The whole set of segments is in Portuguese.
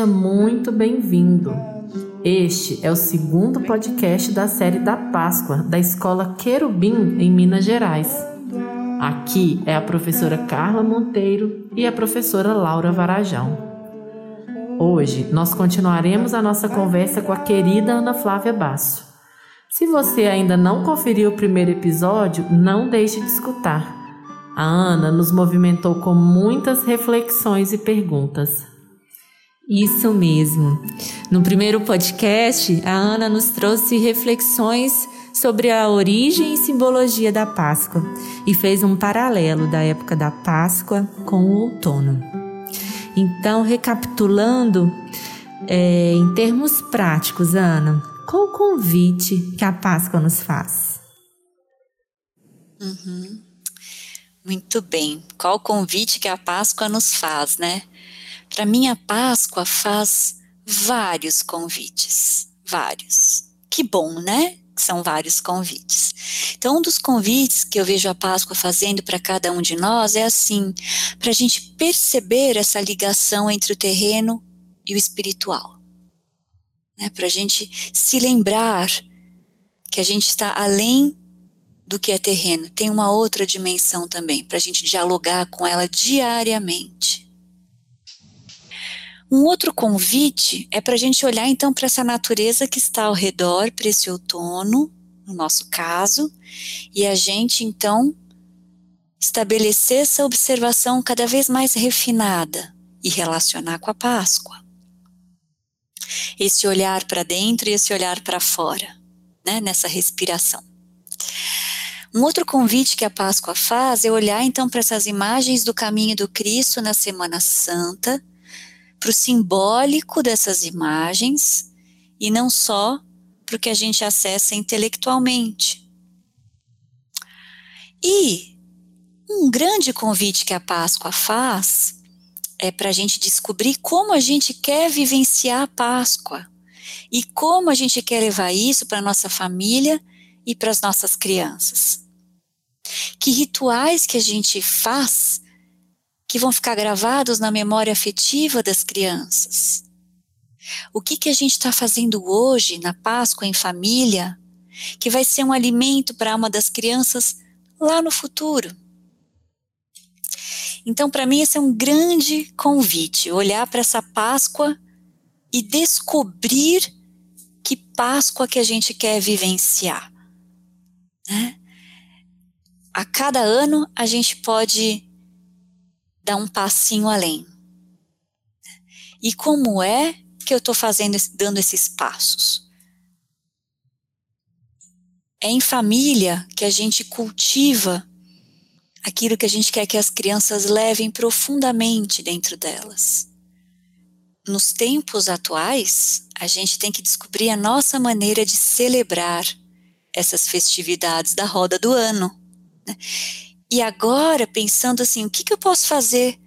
seja muito bem-vindo. Este é o segundo podcast da série da Páscoa da Escola Querubim em Minas Gerais. Aqui é a professora Carla Monteiro e a professora Laura Varajão. Hoje nós continuaremos a nossa conversa com a querida Ana Flávia Basso. Se você ainda não conferiu o primeiro episódio, não deixe de escutar. A Ana nos movimentou com muitas reflexões e perguntas. Isso mesmo. No primeiro podcast, a Ana nos trouxe reflexões sobre a origem e simbologia da Páscoa e fez um paralelo da época da Páscoa com o outono. Então, recapitulando, é, em termos práticos, Ana, qual o convite que a Páscoa nos faz? Uhum. Muito bem. Qual o convite que a Páscoa nos faz, né? Para mim, a Páscoa faz vários convites. Vários. Que bom, né? São vários convites. Então, um dos convites que eu vejo a Páscoa fazendo para cada um de nós é assim: para a gente perceber essa ligação entre o terreno e o espiritual né, para a gente se lembrar que a gente está além do que é terreno, tem uma outra dimensão também, para a gente dialogar com ela diariamente. Um outro convite é para a gente olhar então para essa natureza que está ao redor, para esse outono, no nosso caso, e a gente então estabelecer essa observação cada vez mais refinada e relacionar com a Páscoa esse olhar para dentro e esse olhar para fora, né, nessa respiração. Um outro convite que a Páscoa faz é olhar então para essas imagens do caminho do Cristo na Semana Santa, para o simbólico dessas imagens e não só para o que a gente acessa intelectualmente. E um grande convite que a Páscoa faz é para a gente descobrir como a gente quer vivenciar a Páscoa e como a gente quer levar isso para nossa família e para as nossas crianças. Que rituais que a gente faz que vão ficar gravados na memória afetiva das crianças? O que, que a gente está fazendo hoje na Páscoa em família que vai ser um alimento para uma das crianças lá no futuro? Então, para mim, esse é um grande convite, olhar para essa Páscoa e descobrir que Páscoa que a gente quer vivenciar. Né? A cada ano a gente pode dar um passinho além. E como é que eu estou fazendo, dando esses passos? É em família que a gente cultiva aquilo que a gente quer que as crianças levem profundamente dentro delas. Nos tempos atuais, a gente tem que descobrir a nossa maneira de celebrar essas festividades da roda do ano. Né? E agora, pensando assim, o que, que eu posso fazer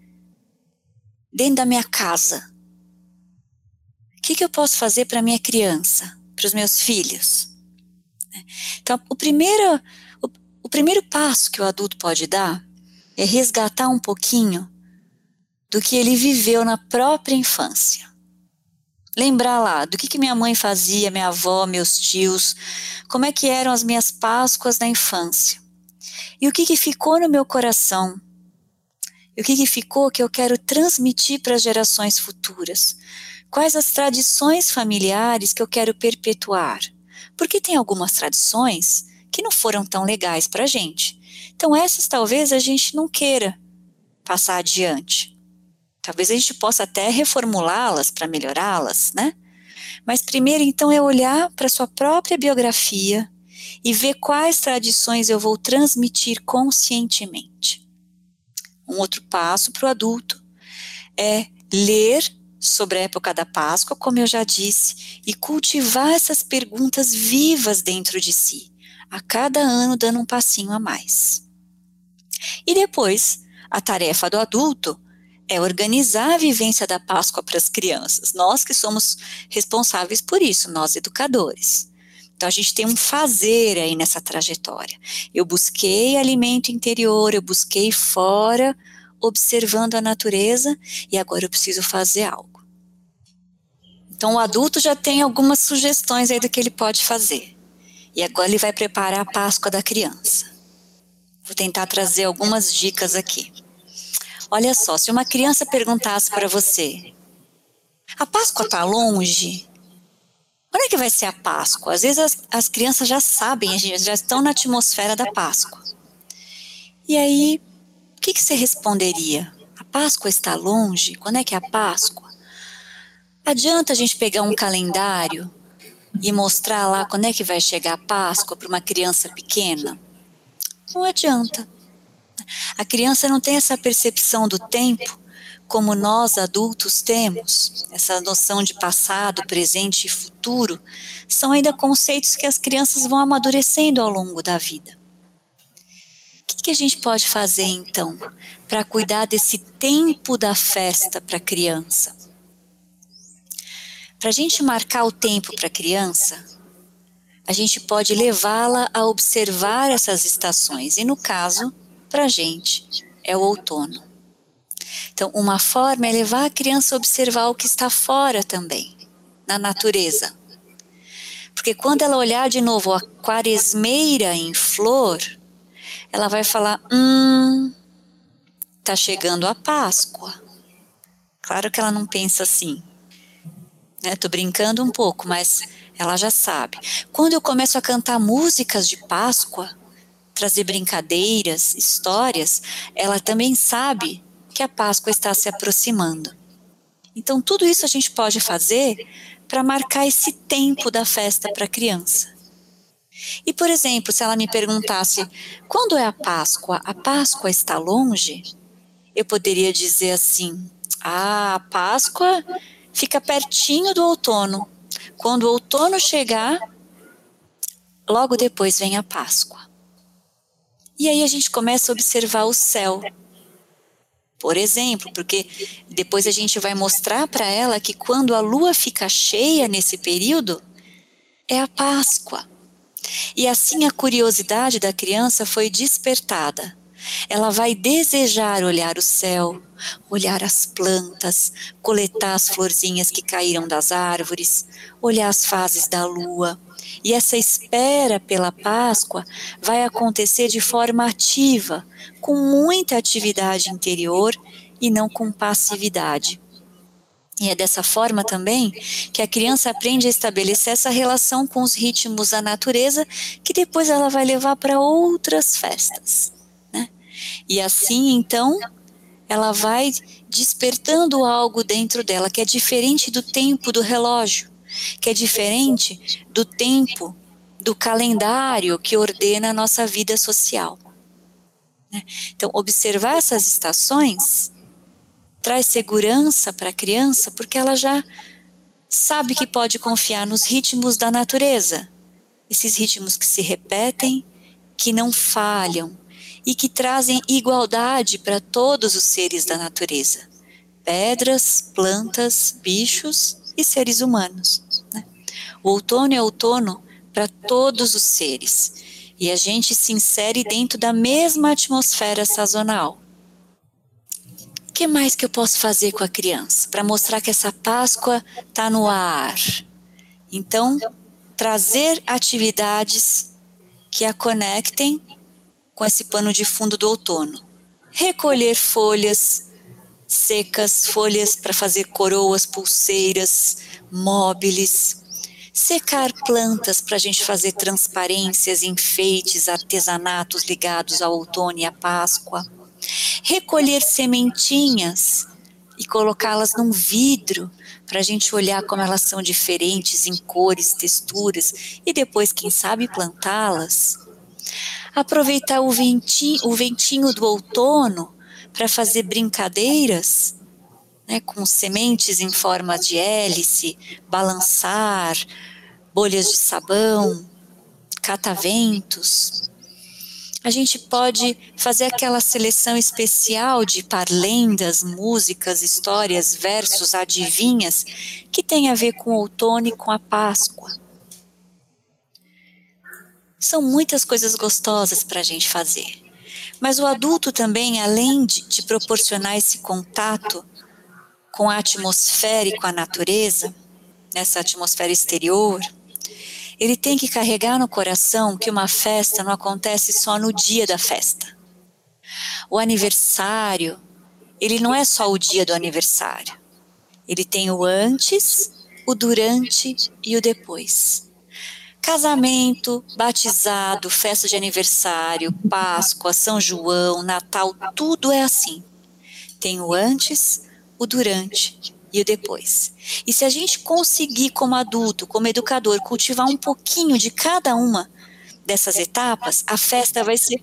dentro da minha casa? O que, que eu posso fazer para minha criança, para os meus filhos? Então, o primeiro primeiro passo que o adulto pode dar é resgatar um pouquinho do que ele viveu na própria infância. Lembrar lá do que, que minha mãe fazia, minha avó, meus tios, como é que eram as minhas Páscoas na infância. E o que, que ficou no meu coração. E o que, que ficou que eu quero transmitir para as gerações futuras. Quais as tradições familiares que eu quero perpetuar. Porque tem algumas tradições que não foram tão legais para a gente. Então, essas talvez a gente não queira passar adiante. Talvez a gente possa até reformulá-las para melhorá-las, né? Mas primeiro, então, é olhar para sua própria biografia e ver quais tradições eu vou transmitir conscientemente. Um outro passo para o adulto é ler sobre a época da Páscoa, como eu já disse, e cultivar essas perguntas vivas dentro de si a cada ano dando um passinho a mais. E depois, a tarefa do adulto é organizar a vivência da Páscoa para as crianças. Nós que somos responsáveis por isso, nós educadores. Então a gente tem um fazer aí nessa trajetória. Eu busquei alimento interior, eu busquei fora, observando a natureza, e agora eu preciso fazer algo. Então o adulto já tem algumas sugestões aí do que ele pode fazer. E agora ele vai preparar a Páscoa da criança. Vou tentar trazer algumas dicas aqui. Olha só, se uma criança perguntasse para você: a Páscoa está longe? Quando é que vai ser a Páscoa? Às vezes as, as crianças já sabem, já estão na atmosfera da Páscoa. E aí, o que, que você responderia? A Páscoa está longe? Quando é que é a Páscoa? Adianta a gente pegar um calendário e mostrar lá quando é que vai chegar a Páscoa para uma criança pequena? Não adianta. A criança não tem essa percepção do tempo como nós adultos temos, essa noção de passado, presente e futuro, são ainda conceitos que as crianças vão amadurecendo ao longo da vida. O que, que a gente pode fazer então para cuidar desse tempo da festa para a criança? Para a gente marcar o tempo para a criança, a gente pode levá-la a observar essas estações, e no caso, para a gente, é o outono. Então, uma forma é levar a criança a observar o que está fora também, na natureza. Porque quando ela olhar de novo a quaresmeira em flor, ela vai falar: hum, tá chegando a Páscoa. Claro que ela não pensa assim. Né? Brincando um pouco, mas ela já sabe. Quando eu começo a cantar músicas de Páscoa, trazer brincadeiras, histórias, ela também sabe que a Páscoa está se aproximando. Então, tudo isso a gente pode fazer para marcar esse tempo da festa para a criança. E, por exemplo, se ela me perguntasse quando é a Páscoa, a Páscoa está longe? Eu poderia dizer assim: ah, a Páscoa fica pertinho do outono. Quando o outono chegar, logo depois vem a Páscoa. E aí a gente começa a observar o céu por exemplo, porque depois a gente vai mostrar para ela que quando a lua fica cheia nesse período, é a Páscoa. E assim a curiosidade da criança foi despertada. Ela vai desejar olhar o céu, olhar as plantas, coletar as florzinhas que caíram das árvores, olhar as fases da lua. E essa espera pela Páscoa vai acontecer de forma ativa, com muita atividade interior e não com passividade. E é dessa forma também que a criança aprende a estabelecer essa relação com os ritmos da natureza, que depois ela vai levar para outras festas. Né? E assim, então, ela vai despertando algo dentro dela que é diferente do tempo do relógio, que é diferente do tempo do calendário que ordena a nossa vida social. Né? Então, observar essas estações traz segurança para a criança, porque ela já sabe que pode confiar nos ritmos da natureza, esses ritmos que se repetem, que não falham e que trazem igualdade para todos os seres da natureza: pedras, plantas, bichos e seres humanos. Né? O outono é outono para todos os seres e a gente se insere dentro da mesma atmosfera sazonal. O que mais que eu posso fazer com a criança para mostrar que essa Páscoa está no ar? Então, trazer atividades que a conectem com esse pano de fundo do outono. Recolher folhas secas, folhas para fazer coroas, pulseiras, móveis, secar plantas para a gente fazer transparências, enfeites, artesanatos ligados ao outono e à Páscoa, recolher sementinhas e colocá-las num vidro para a gente olhar como elas são diferentes em cores, texturas e depois, quem sabe, plantá-las. Aproveitar o ventinho, o ventinho do outono para fazer brincadeiras né, com sementes em forma de hélice, balançar, bolhas de sabão, cataventos. A gente pode fazer aquela seleção especial de parlendas, músicas, histórias, versos, adivinhas que tem a ver com o outono e com a Páscoa. São muitas coisas gostosas para a gente fazer. Mas o adulto também, além de, de proporcionar esse contato com a atmosfera e com a natureza, nessa atmosfera exterior, ele tem que carregar no coração que uma festa não acontece só no dia da festa. O aniversário, ele não é só o dia do aniversário. Ele tem o antes, o durante e o depois. Casamento, batizado, festa de aniversário, Páscoa, São João, Natal, tudo é assim. Tem o antes, o durante e o depois. E se a gente conseguir, como adulto, como educador, cultivar um pouquinho de cada uma dessas etapas, a festa vai ser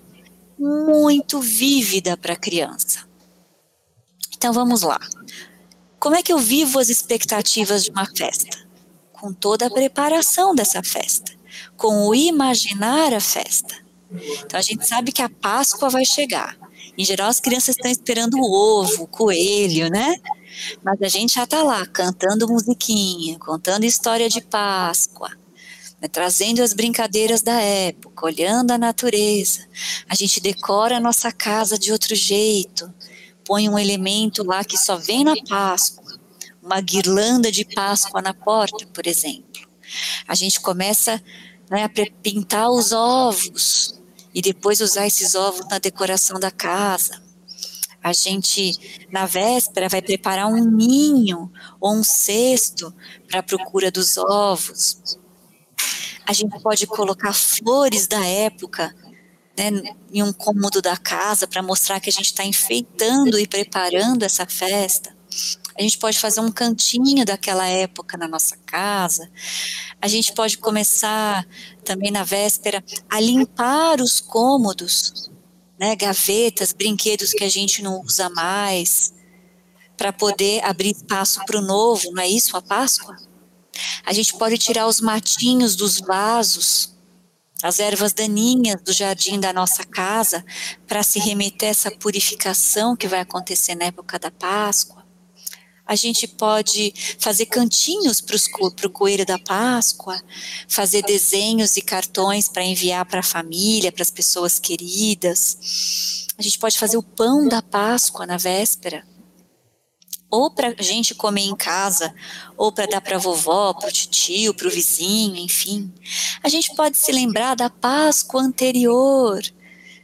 muito vívida para a criança. Então vamos lá. Como é que eu vivo as expectativas de uma festa? Com toda a preparação dessa festa, com o imaginar a festa. Então a gente sabe que a Páscoa vai chegar. Em geral, as crianças estão esperando o ovo, o coelho, né? Mas a gente já está lá cantando musiquinha, contando história de Páscoa, né? trazendo as brincadeiras da época, olhando a natureza. A gente decora a nossa casa de outro jeito, põe um elemento lá que só vem na Páscoa uma guirlanda de Páscoa na porta, por exemplo. A gente começa né, a pintar os ovos e depois usar esses ovos na decoração da casa. A gente, na véspera, vai preparar um ninho ou um cesto para a procura dos ovos. A gente pode colocar flores da época né, em um cômodo da casa para mostrar que a gente está enfeitando e preparando essa festa. A gente pode fazer um cantinho daquela época na nossa casa. A gente pode começar também na véspera a limpar os cômodos, né, gavetas, brinquedos que a gente não usa mais, para poder abrir espaço para o novo, não é isso a Páscoa? A gente pode tirar os matinhos dos vasos, as ervas daninhas do jardim da nossa casa, para se remeter a essa purificação que vai acontecer na época da Páscoa a gente pode fazer cantinhos para o coelho da Páscoa, fazer desenhos e cartões para enviar para a família, para as pessoas queridas. A gente pode fazer o pão da Páscoa na véspera. Ou para a gente comer em casa, ou para dar para a vovó, para o tio, para o vizinho, enfim. A gente pode se lembrar da Páscoa anterior,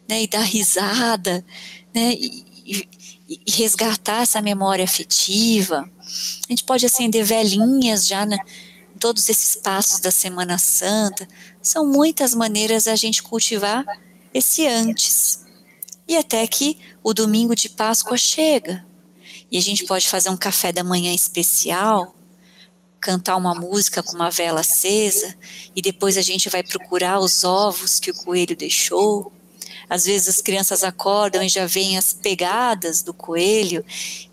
né, e dar risada, né, e, e, resgatar essa memória afetiva. A gente pode acender velhinhas já na, em todos esses passos da Semana Santa. São muitas maneiras a gente cultivar esse antes. E até que o domingo de Páscoa chega. E a gente pode fazer um café da manhã especial, cantar uma música com uma vela acesa, e depois a gente vai procurar os ovos que o coelho deixou às vezes as crianças acordam e já veem as pegadas do coelho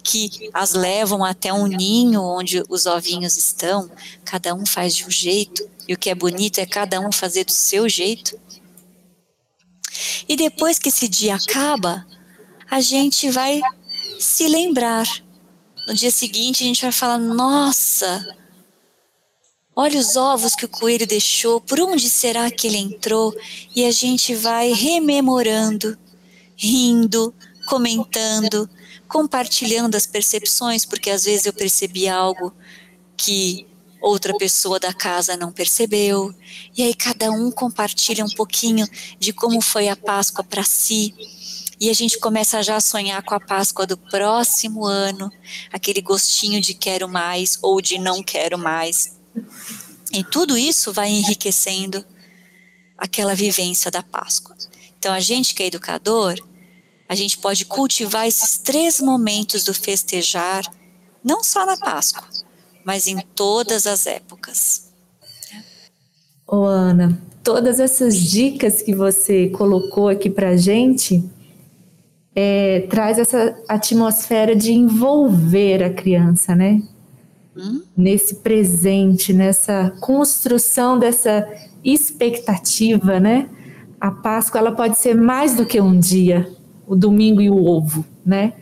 que as levam até um ninho onde os ovinhos estão. Cada um faz de um jeito e o que é bonito é cada um fazer do seu jeito. E depois que esse dia acaba, a gente vai se lembrar. No dia seguinte a gente vai falar: nossa, Olha os ovos que o coelho deixou, por onde será que ele entrou? E a gente vai rememorando, rindo, comentando, compartilhando as percepções, porque às vezes eu percebi algo que outra pessoa da casa não percebeu. E aí cada um compartilha um pouquinho de como foi a Páscoa para si. E a gente começa já a sonhar com a Páscoa do próximo ano, aquele gostinho de quero mais ou de não quero mais. E tudo isso vai enriquecendo aquela vivência da Páscoa. Então, a gente que é educador, a gente pode cultivar esses três momentos do festejar, não só na Páscoa, mas em todas as épocas. Ô Ana, todas essas dicas que você colocou aqui para gente é, traz essa atmosfera de envolver a criança, né? Nesse presente, nessa construção dessa expectativa, né? A Páscoa ela pode ser mais do que um dia, o domingo e o ovo, né?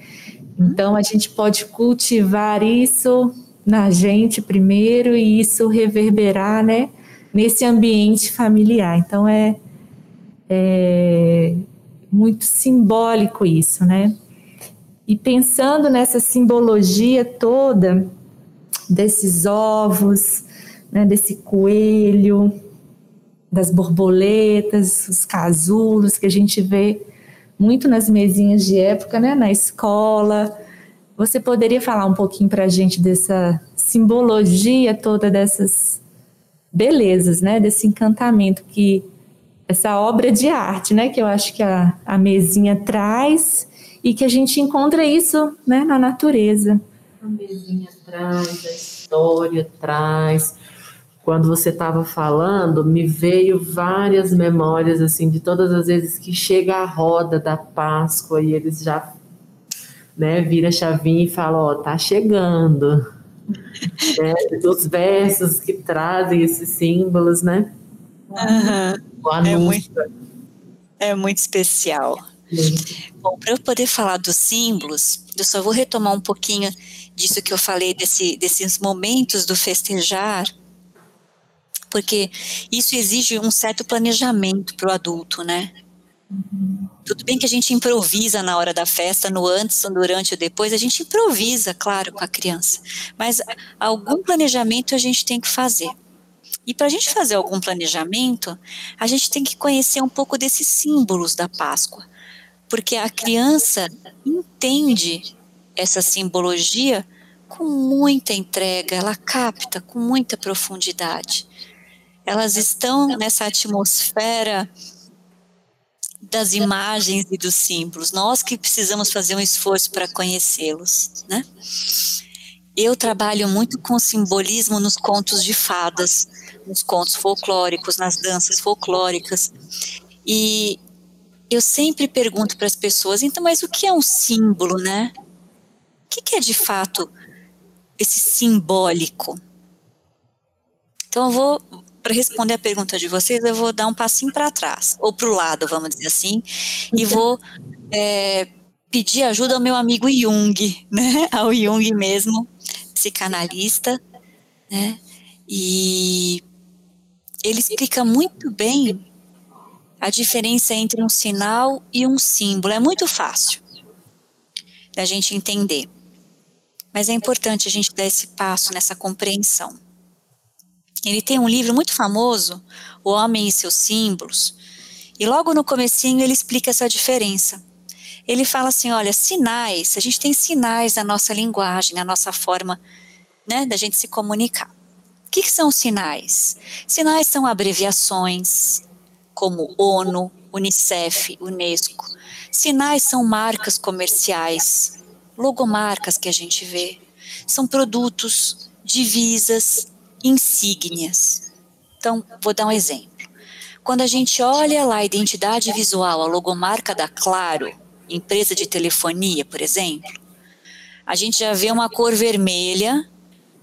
Então a gente pode cultivar isso na gente primeiro e isso reverberar, né, nesse ambiente familiar. Então é é muito simbólico isso, né? E pensando nessa simbologia toda desses ovos, né, desse coelho, das borboletas, os casulos que a gente vê muito nas mesinhas de época, né, na escola. Você poderia falar um pouquinho para a gente dessa simbologia toda dessas belezas, né, desse encantamento que essa obra de arte, né, que eu acho que a, a mesinha traz e que a gente encontra isso, né, na natureza. A mesinha traz, a história traz. Quando você estava falando, me veio várias memórias assim de todas as vezes que chega a roda da Páscoa e eles já, né, vira a chavinha e fala, ó, tá chegando. né, os versos que trazem esses símbolos, né? Uhum. É muito, é muito especial. Bom, para eu poder falar dos símbolos, eu só vou retomar um pouquinho disso que eu falei, desse, desses momentos do festejar, porque isso exige um certo planejamento para o adulto, né? Uhum. Tudo bem que a gente improvisa na hora da festa, no antes, no durante ou depois, a gente improvisa, claro, com a criança, mas algum planejamento a gente tem que fazer. E para a gente fazer algum planejamento, a gente tem que conhecer um pouco desses símbolos da Páscoa porque a criança entende essa simbologia com muita entrega, ela capta com muita profundidade. Elas estão nessa atmosfera das imagens e dos símbolos. Nós que precisamos fazer um esforço para conhecê-los, né? Eu trabalho muito com simbolismo nos contos de fadas, nos contos folclóricos, nas danças folclóricas. E eu sempre pergunto para as pessoas, então, mas o que é um símbolo, né? Que, que é de fato esse simbólico? Então, eu vou, para responder a pergunta de vocês, eu vou dar um passinho para trás, ou para o lado, vamos dizer assim, e vou é, pedir ajuda ao meu amigo Jung, né? Ao Jung mesmo, psicanalista, né? E ele explica muito bem a diferença entre um sinal e um símbolo. É muito fácil da gente entender. Mas é importante a gente dar esse passo nessa compreensão. Ele tem um livro muito famoso, O Homem e seus Símbolos, e logo no comecinho ele explica essa diferença. Ele fala assim, olha, sinais, a gente tem sinais na nossa linguagem, na nossa forma, né, da gente se comunicar. O que, que são sinais? Sinais são abreviações, como ONU, Unicef, Unesco. Sinais são marcas comerciais, logomarcas que a gente vê. São produtos, divisas, insígnias. Então, vou dar um exemplo. Quando a gente olha lá a identidade visual, a logomarca da Claro, empresa de telefonia, por exemplo, a gente já vê uma cor vermelha,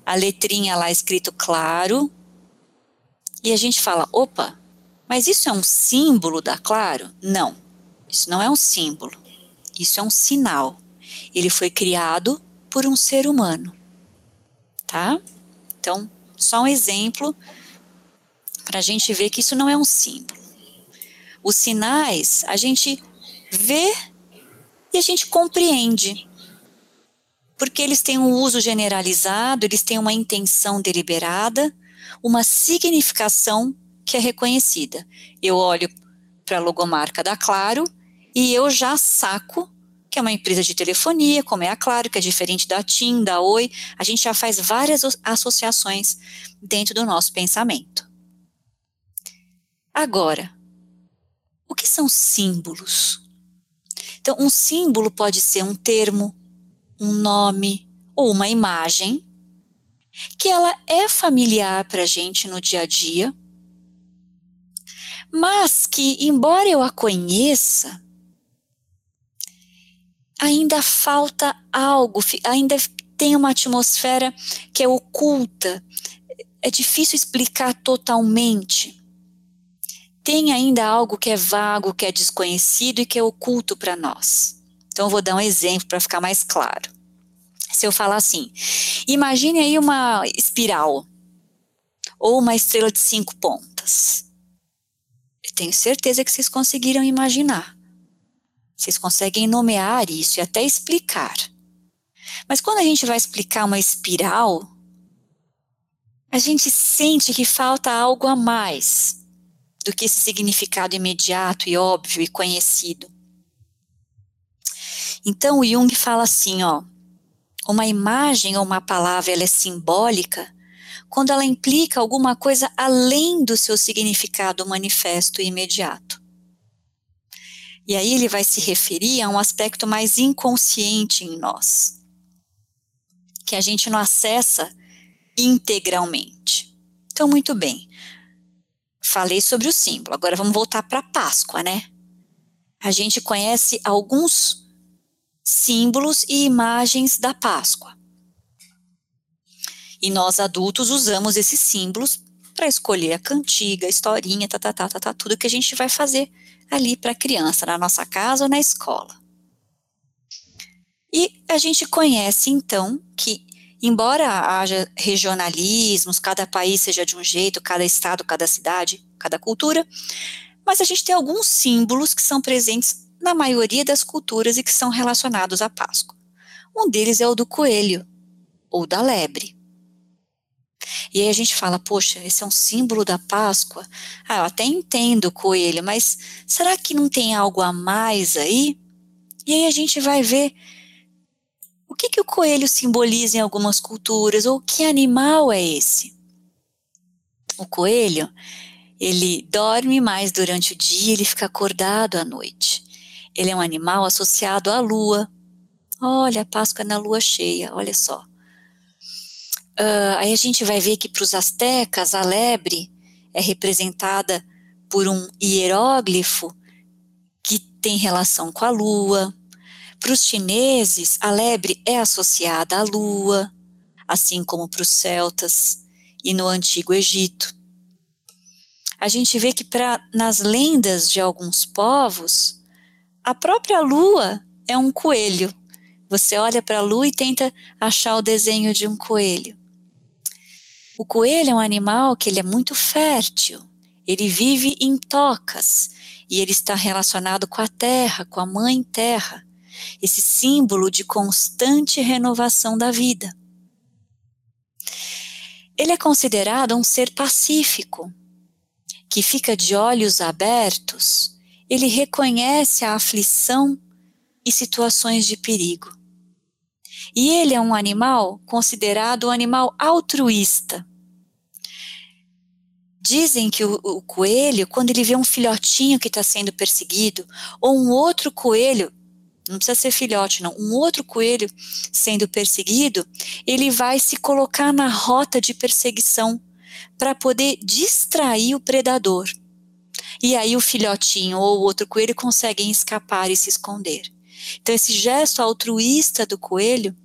a letrinha lá escrito Claro, e a gente fala: opa, mas isso é um símbolo da Claro? Não, isso não é um símbolo. Isso é um sinal. Ele foi criado por um ser humano. Tá? Então, só um exemplo para a gente ver que isso não é um símbolo. Os sinais a gente vê e a gente compreende. Porque eles têm um uso generalizado, eles têm uma intenção deliberada, uma significação que é reconhecida. Eu olho para a logomarca da Claro e eu já saco é uma empresa de telefonia, como é a Claro, que é diferente da TIM, da Oi. A gente já faz várias associações dentro do nosso pensamento. Agora, o que são símbolos? Então, um símbolo pode ser um termo, um nome ou uma imagem que ela é familiar para a gente no dia a dia, mas que, embora eu a conheça, ainda falta algo, ainda tem uma atmosfera que é oculta, é difícil explicar totalmente. Tem ainda algo que é vago, que é desconhecido e que é oculto para nós. Então, eu vou dar um exemplo para ficar mais claro. Se eu falar assim, imagine aí uma espiral ou uma estrela de cinco pontas tenho certeza que vocês conseguiram imaginar. Vocês conseguem nomear isso e até explicar. Mas quando a gente vai explicar uma espiral, a gente sente que falta algo a mais do que esse significado imediato e óbvio e conhecido. Então o Jung fala assim, ó, uma imagem ou uma palavra ela é simbólica quando ela implica alguma coisa além do seu significado manifesto e imediato. E aí ele vai se referir a um aspecto mais inconsciente em nós, que a gente não acessa integralmente. Então, muito bem. Falei sobre o símbolo. Agora vamos voltar para Páscoa, né? A gente conhece alguns símbolos e imagens da Páscoa. E nós adultos usamos esses símbolos para escolher a cantiga, a historinha, tá, tá, tá, tá, tá, tudo que a gente vai fazer ali para a criança, na nossa casa ou na escola. E a gente conhece então que, embora haja regionalismos, cada país seja de um jeito, cada estado, cada cidade, cada cultura, mas a gente tem alguns símbolos que são presentes na maioria das culturas e que são relacionados à Páscoa. Um deles é o do coelho, ou da lebre. E aí a gente fala, poxa, esse é um símbolo da Páscoa. Ah, eu até entendo o coelho, mas será que não tem algo a mais aí? E aí a gente vai ver o que, que o coelho simboliza em algumas culturas, ou que animal é esse? O coelho, ele dorme mais durante o dia, ele fica acordado à noite. Ele é um animal associado à lua. Olha, a Páscoa é na lua cheia, olha só. Uh, aí a gente vai ver que para os astecas a lebre é representada por um hieróglifo que tem relação com a lua. Para os chineses, a lebre é associada à lua, assim como para os celtas e no antigo Egito. A gente vê que pra, nas lendas de alguns povos, a própria lua é um coelho. Você olha para a lua e tenta achar o desenho de um coelho. O coelho é um animal que ele é muito fértil. Ele vive em tocas e ele está relacionado com a terra, com a mãe terra, esse símbolo de constante renovação da vida. Ele é considerado um ser pacífico, que fica de olhos abertos, ele reconhece a aflição e situações de perigo. E ele é um animal considerado um animal altruísta. Dizem que o, o coelho, quando ele vê um filhotinho que está sendo perseguido, ou um outro coelho, não precisa ser filhote, não, um outro coelho sendo perseguido, ele vai se colocar na rota de perseguição para poder distrair o predador. E aí o filhotinho ou o outro coelho conseguem escapar e se esconder. Então, esse gesto altruísta do coelho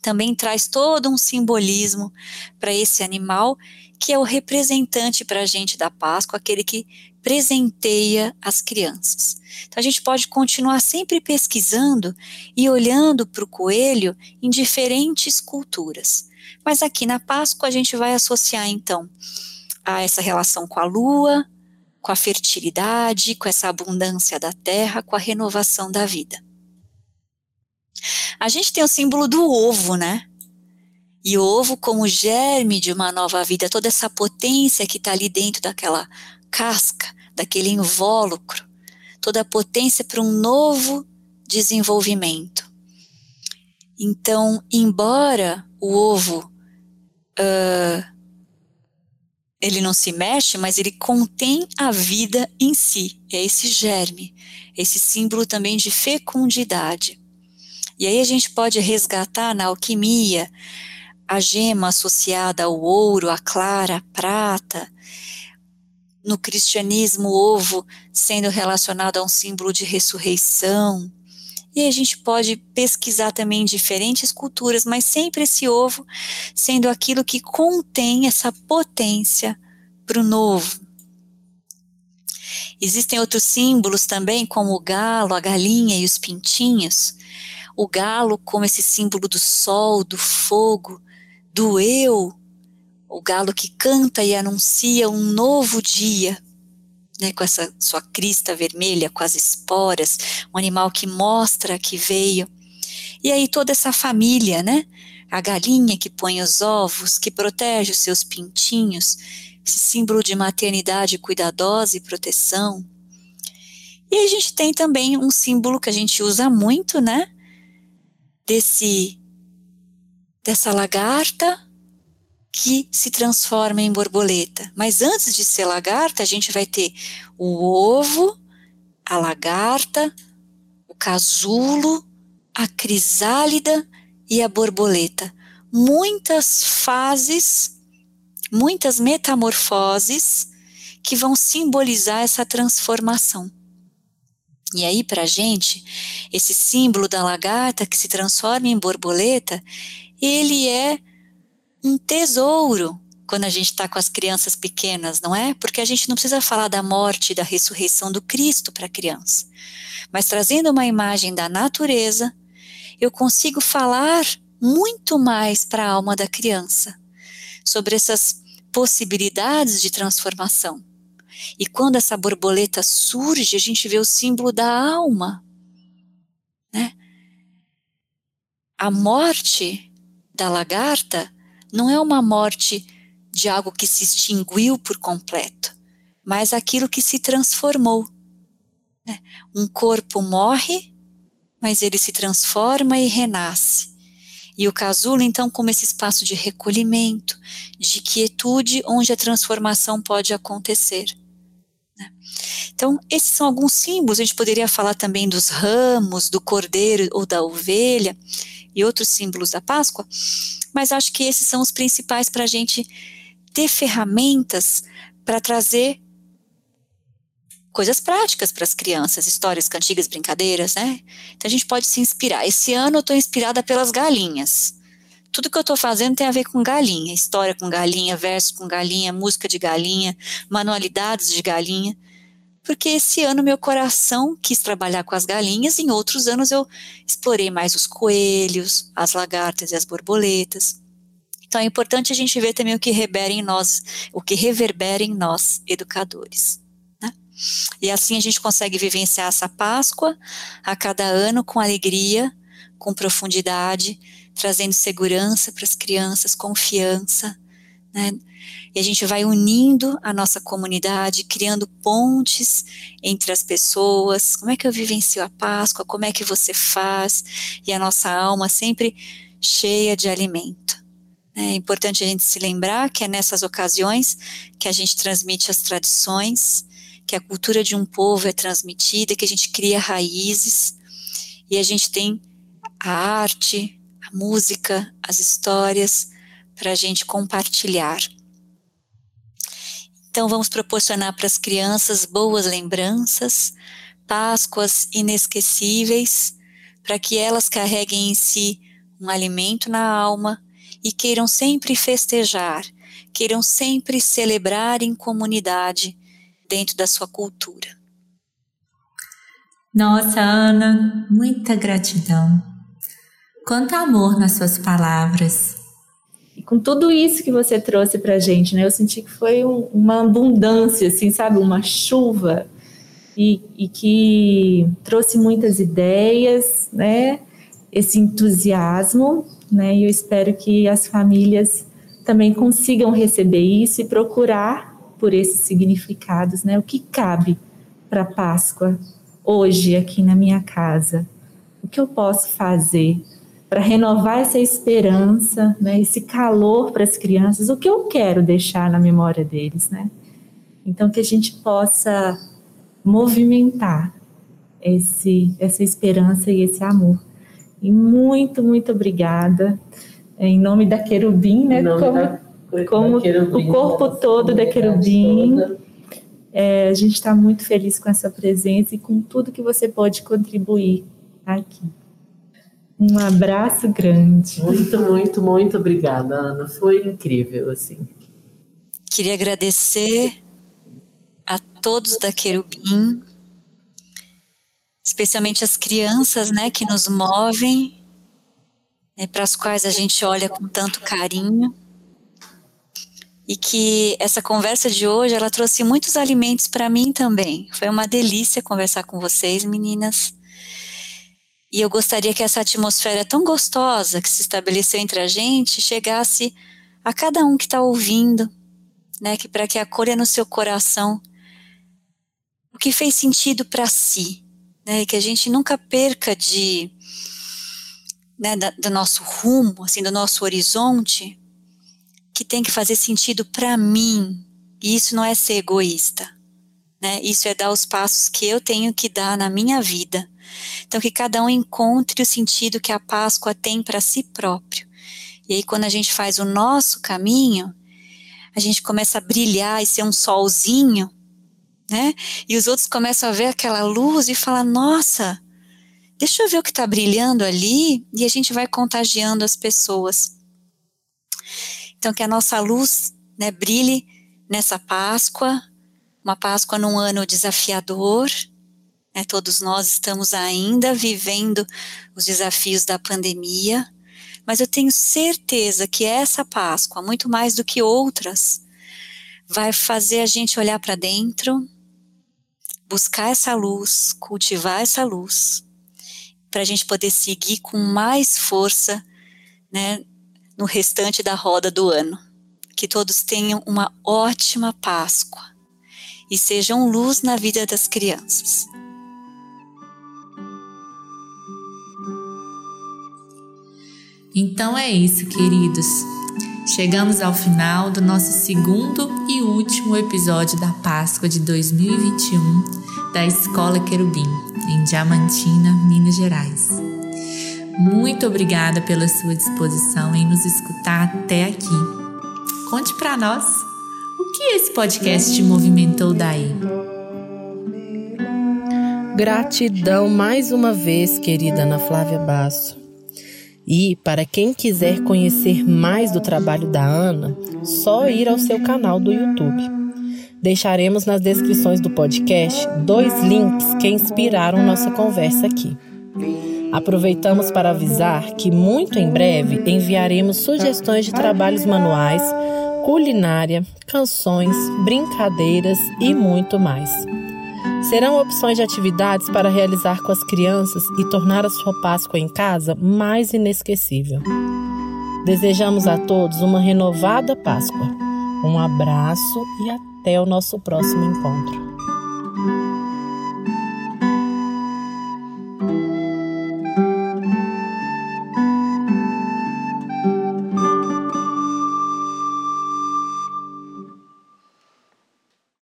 também traz todo um simbolismo para esse animal que é o representante para a gente da Páscoa, aquele que presenteia as crianças. Então a gente pode continuar sempre pesquisando e olhando para o coelho em diferentes culturas. Mas aqui na Páscoa a gente vai associar então a essa relação com a lua, com a fertilidade, com essa abundância da terra, com a renovação da vida. A gente tem o símbolo do ovo, né? E o ovo como germe de uma nova vida, toda essa potência que está ali dentro daquela casca, daquele invólucro, toda a potência para um novo desenvolvimento. Então, embora o ovo uh, ele não se mexe, mas ele contém a vida em si. É esse germe, esse símbolo também de fecundidade. E aí a gente pode resgatar na alquimia a gema associada ao ouro, a clara, a prata. No cristianismo, o ovo sendo relacionado a um símbolo de ressurreição. E a gente pode pesquisar também diferentes culturas, mas sempre esse ovo sendo aquilo que contém essa potência para o novo. Existem outros símbolos também, como o galo, a galinha e os pintinhos. O galo como esse símbolo do sol, do fogo, do eu, o galo que canta e anuncia um novo dia. né, com essa sua crista vermelha, com as esporas, um animal que mostra que veio. E aí toda essa família, né? A galinha que põe os ovos, que protege os seus pintinhos, esse símbolo de maternidade cuidadosa e proteção. E a gente tem também um símbolo que a gente usa muito, né? Desse dessa lagarta que se transforma em borboleta. Mas antes de ser lagarta, a gente vai ter o ovo, a lagarta, o casulo, a crisálida e a borboleta. Muitas fases, muitas metamorfoses que vão simbolizar essa transformação. E aí, para a gente, esse símbolo da lagarta que se transforma em borboleta, ele é um tesouro quando a gente está com as crianças pequenas, não é? Porque a gente não precisa falar da morte e da ressurreição do Cristo para a criança. Mas trazendo uma imagem da natureza, eu consigo falar muito mais para a alma da criança sobre essas possibilidades de transformação. E quando essa borboleta surge, a gente vê o símbolo da alma. Né? A morte da lagarta não é uma morte de algo que se extinguiu por completo, mas aquilo que se transformou. Né? Um corpo morre, mas ele se transforma e renasce. E o casulo, então, como esse espaço de recolhimento, de quietude, onde a transformação pode acontecer. Né? Então, esses são alguns símbolos. A gente poderia falar também dos ramos, do cordeiro ou da ovelha e outros símbolos da Páscoa, mas acho que esses são os principais para a gente ter ferramentas para trazer coisas práticas para as crianças, histórias, cantigas, brincadeiras, né? Então a gente pode se inspirar. Esse ano eu estou inspirada pelas galinhas. Tudo que eu estou fazendo tem a ver com galinha, história com galinha, verso com galinha, música de galinha, manualidades de galinha. Porque esse ano meu coração quis trabalhar com as galinhas, em outros anos eu explorei mais os coelhos, as lagartas e as borboletas. Então é importante a gente ver também o que reverbera em nós, o que reverbera em nós, educadores. E assim a gente consegue vivenciar essa Páscoa a cada ano com alegria, com profundidade, trazendo segurança para as crianças, confiança, né? E a gente vai unindo a nossa comunidade, criando pontes entre as pessoas. Como é que eu vivencio a Páscoa? Como é que você faz? E a nossa alma sempre cheia de alimento. É importante a gente se lembrar que é nessas ocasiões que a gente transmite as tradições, que a cultura de um povo é transmitida, que a gente cria raízes e a gente tem a arte, a música, as histórias para a gente compartilhar. Então, vamos proporcionar para as crianças boas lembranças, Páscoas inesquecíveis, para que elas carreguem em si um alimento na alma e queiram sempre festejar, queiram sempre celebrar em comunidade dentro da sua cultura. Nossa, Ana, muita gratidão. Quanto amor nas suas palavras. Com tudo isso que você trouxe para gente, né? Eu senti que foi um, uma abundância, assim, sabe? Uma chuva. E, e que trouxe muitas ideias, né? Esse entusiasmo, né? E eu espero que as famílias também consigam receber isso e procurar por esses significados, né? O que cabe para Páscoa hoje aqui na minha casa? O que eu posso fazer para renovar essa esperança, né? Esse calor para as crianças? O que eu quero deixar na memória deles, né? Então que a gente possa movimentar esse essa esperança e esse amor. E muito, muito obrigada. Em nome da Querubim, né? Como, da como o corpo todo da querubim. É, a gente está muito feliz com essa presença e com tudo que você pode contribuir aqui. Um abraço grande. Muito, muito, muito obrigada, Ana. Foi incrível, assim. Queria agradecer a todos da Querubim, especialmente as crianças, né, que nos movem, né, para as quais a gente olha com tanto carinho e que essa conversa de hoje ela trouxe muitos alimentos para mim também. Foi uma delícia conversar com vocês, meninas. E eu gostaria que essa atmosfera tão gostosa que se estabeleceu entre a gente chegasse a cada um que está ouvindo, né? Que para que acolha no seu coração o que fez sentido para si, né? E que a gente nunca perca de né, da, do nosso rumo, assim, do nosso horizonte, que tem que fazer sentido para mim. E isso não é ser egoísta, né? Isso é dar os passos que eu tenho que dar na minha vida então, que cada um encontre o sentido que a Páscoa tem para si próprio. E aí, quando a gente faz o nosso caminho, a gente começa a brilhar e ser um solzinho, né? E os outros começam a ver aquela luz e falam: nossa, deixa eu ver o que está brilhando ali, e a gente vai contagiando as pessoas. Então, que a nossa luz né, brilhe nessa Páscoa, uma Páscoa num ano desafiador, né, todos nós estamos ainda vivendo os desafios da pandemia, mas eu tenho certeza que essa Páscoa, muito mais do que outras, vai fazer a gente olhar para dentro, buscar essa luz, cultivar essa luz, para a gente poder seguir com mais força né, no restante da roda do ano. Que todos tenham uma ótima Páscoa e sejam luz na vida das crianças. Então é isso, queridos. Chegamos ao final do nosso segundo e último episódio da Páscoa de 2021 da Escola Querubim, em Diamantina, Minas Gerais. Muito obrigada pela sua disposição em nos escutar até aqui. Conte para nós esse podcast te movimentou daí. Gratidão mais uma vez, querida Ana Flávia Basso. E para quem quiser conhecer mais do trabalho da Ana, só ir ao seu canal do YouTube. Deixaremos nas descrições do podcast dois links que inspiraram nossa conversa aqui. Aproveitamos para avisar que muito em breve enviaremos sugestões de trabalhos manuais, culinária, canções, brincadeiras e muito mais. Serão opções de atividades para realizar com as crianças e tornar a sua Páscoa em casa mais inesquecível. Desejamos a todos uma renovada Páscoa. Um abraço e até o nosso próximo encontro.